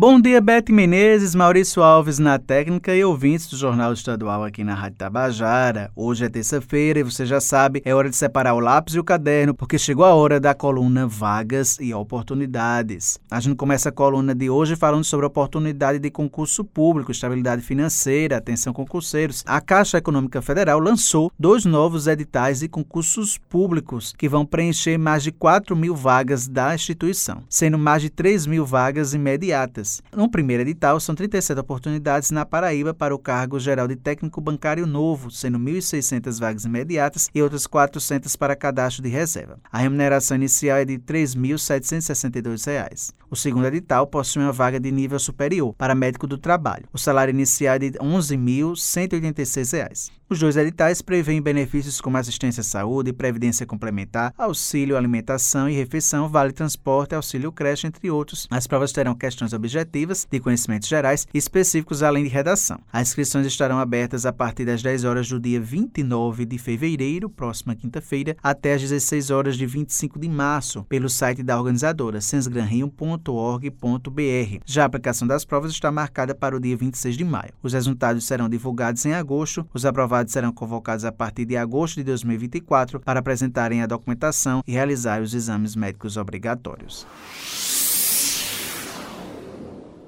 Bom dia, Bete Menezes, Maurício Alves na técnica e ouvintes do Jornal Estadual aqui na Rádio Tabajara. Hoje é terça-feira e você já sabe, é hora de separar o lápis e o caderno, porque chegou a hora da coluna Vagas e Oportunidades. A gente começa a coluna de hoje falando sobre oportunidade de concurso público, estabilidade financeira, atenção concurseiros. A Caixa Econômica Federal lançou dois novos editais de concursos públicos que vão preencher mais de 4 mil vagas da instituição, sendo mais de 3 mil vagas imediatas no primeiro edital, são 37 oportunidades na Paraíba para o cargo geral de técnico bancário novo, sendo 1.600 vagas imediatas e outras 400 para cadastro de reserva. A remuneração inicial é de R$ 3.762. O segundo edital possui uma vaga de nível superior para médico do trabalho. O salário inicial é de R$ 11.186. Os dois editais prevêem benefícios como assistência à saúde, previdência complementar, auxílio alimentação e refeição, vale transporte, auxílio creche, entre outros. As provas terão questões objetivas, de conhecimentos gerais específicos, além de redação. As inscrições estarão abertas a partir das 10 horas do dia 29 de fevereiro, próxima quinta-feira, até às 16 horas de 25 de março, pelo site da organizadora, sensgranrio.org.br. Já a aplicação das provas está marcada para o dia 26 de maio. Os resultados serão divulgados em agosto. Os aprovados serão convocados a partir de agosto de 2024 para apresentarem a documentação e realizar os exames médicos obrigatórios.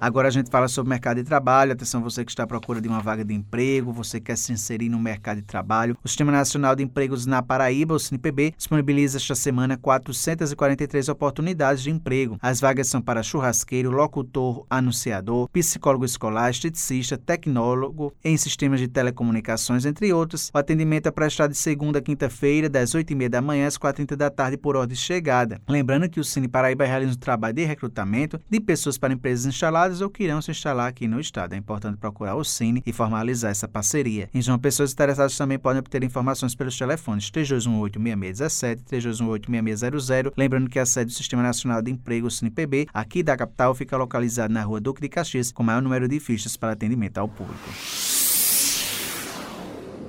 Agora a gente fala sobre mercado de trabalho. Atenção, você que está à procura de uma vaga de emprego, você quer se inserir no mercado de trabalho. O Sistema Nacional de Empregos na Paraíba, o SINPB, disponibiliza esta semana 443 oportunidades de emprego. As vagas são para churrasqueiro, locutor, anunciador, psicólogo escolar, esteticista, tecnólogo em sistemas de telecomunicações, entre outros. O atendimento é prestado de segunda a quinta-feira, das 8h30 da manhã às 4h30 da tarde, por ordem de chegada. Lembrando que o Cine Paraíba realiza um trabalho de recrutamento de pessoas para empresas instaladas ou que irão se instalar aqui no estado. É importante procurar o Cine e formalizar essa parceria. Em João Pessoas interessadas também podem obter informações pelos telefones 3218-6617 e 3218-6600. Lembrando que a sede do Sistema Nacional de Emprego, CinePB, aqui da capital, fica localizada na rua Duque de Caxias, com maior número de fichas para atendimento ao público.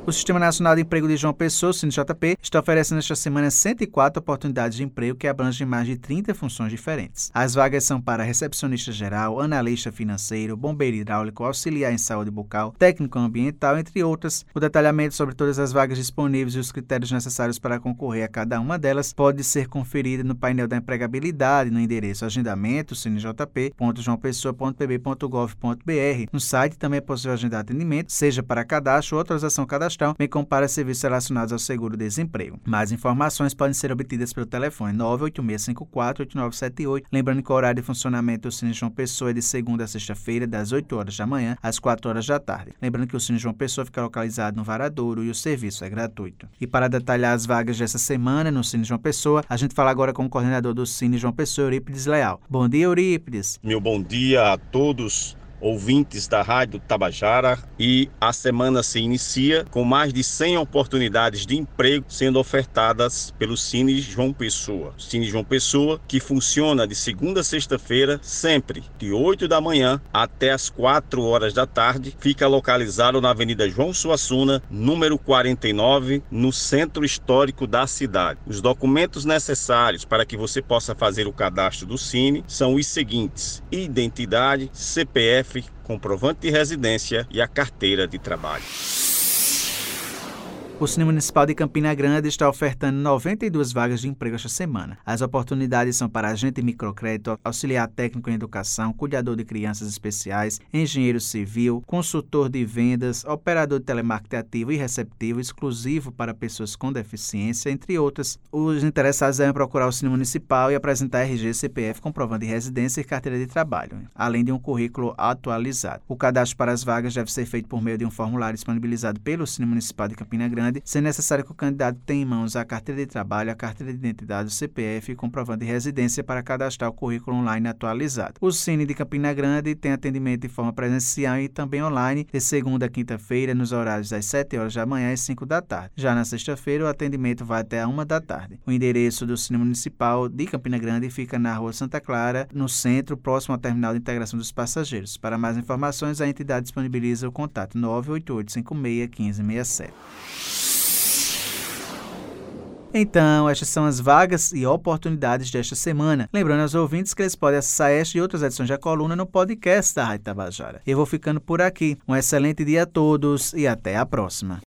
O Sistema Nacional de Emprego de João Pessoa, o SINJP, está oferecendo esta semana 104 oportunidades de emprego que abrangem mais de 30 funções diferentes. As vagas são para recepcionista geral, analista financeiro, bombeiro hidráulico, auxiliar em saúde bucal, técnico ambiental, entre outras. O detalhamento sobre todas as vagas disponíveis e os critérios necessários para concorrer a cada uma delas pode ser conferido no painel da empregabilidade no endereço agendamento sinjp.joaopessoa.pb.gov.br. No site também é possível agendar atendimento, seja para cadastro ou autorização cadastral cadastral, bem como para serviços relacionados ao seguro-desemprego. Mais informações podem ser obtidas pelo telefone 986548978. Lembrando que o horário de funcionamento do Cine João Pessoa é de segunda a sexta-feira, das 8 horas da manhã às 4 horas da tarde. Lembrando que o Cine João Pessoa fica localizado no Varadouro e o serviço é gratuito. E para detalhar as vagas dessa semana no Cine João Pessoa, a gente fala agora com o coordenador do Cine João Pessoa, Eurípides Leal. Bom dia, Eurípides. Meu bom dia a todos ouvintes da Rádio Tabajara e a semana se inicia com mais de 100 oportunidades de emprego sendo ofertadas pelo Cine João Pessoa. Cine João Pessoa que funciona de segunda a sexta-feira, sempre de 8 da manhã até as 4 horas da tarde. Fica localizado na Avenida João Suassuna, número 49, no centro histórico da cidade. Os documentos necessários para que você possa fazer o cadastro do Cine são os seguintes: identidade, CPF, comprovante de residência e a carteira de trabalho. O Cine Municipal de Campina Grande está ofertando 92 vagas de emprego esta semana. As oportunidades são para agente microcrédito, auxiliar técnico em educação, cuidador de crianças especiais, engenheiro civil, consultor de vendas, operador de telemarketing ativo e receptivo exclusivo para pessoas com deficiência, entre outras. Os interessados devem procurar o Cine Municipal e apresentar RG, CPF, comprovando de residência e carteira de trabalho, além de um currículo atualizado. O cadastro para as vagas deve ser feito por meio de um formulário disponibilizado pelo Cine Municipal de Campina Grande grande, sendo necessário que o candidato tenha em mãos a carteira de trabalho, a carteira de identidade, o CPF e comprovante de residência para cadastrar o currículo online atualizado. O Cine de Campina Grande tem atendimento de forma presencial e também online, de segunda a quinta-feira, nos horários das 7 horas da manhã e 5 da tarde. Já na sexta-feira, o atendimento vai até a 1 da tarde. O endereço do Cine Municipal de Campina Grande fica na Rua Santa Clara, no centro, próximo ao terminal de integração dos passageiros. Para mais informações, a entidade disponibiliza o contato 988 56 1567. Então, estas são as vagas e oportunidades desta semana. Lembrando aos ouvintes que eles podem acessar esta e outras edições da coluna no podcast da Rádio Tabajara. Eu vou ficando por aqui. Um excelente dia a todos e até a próxima.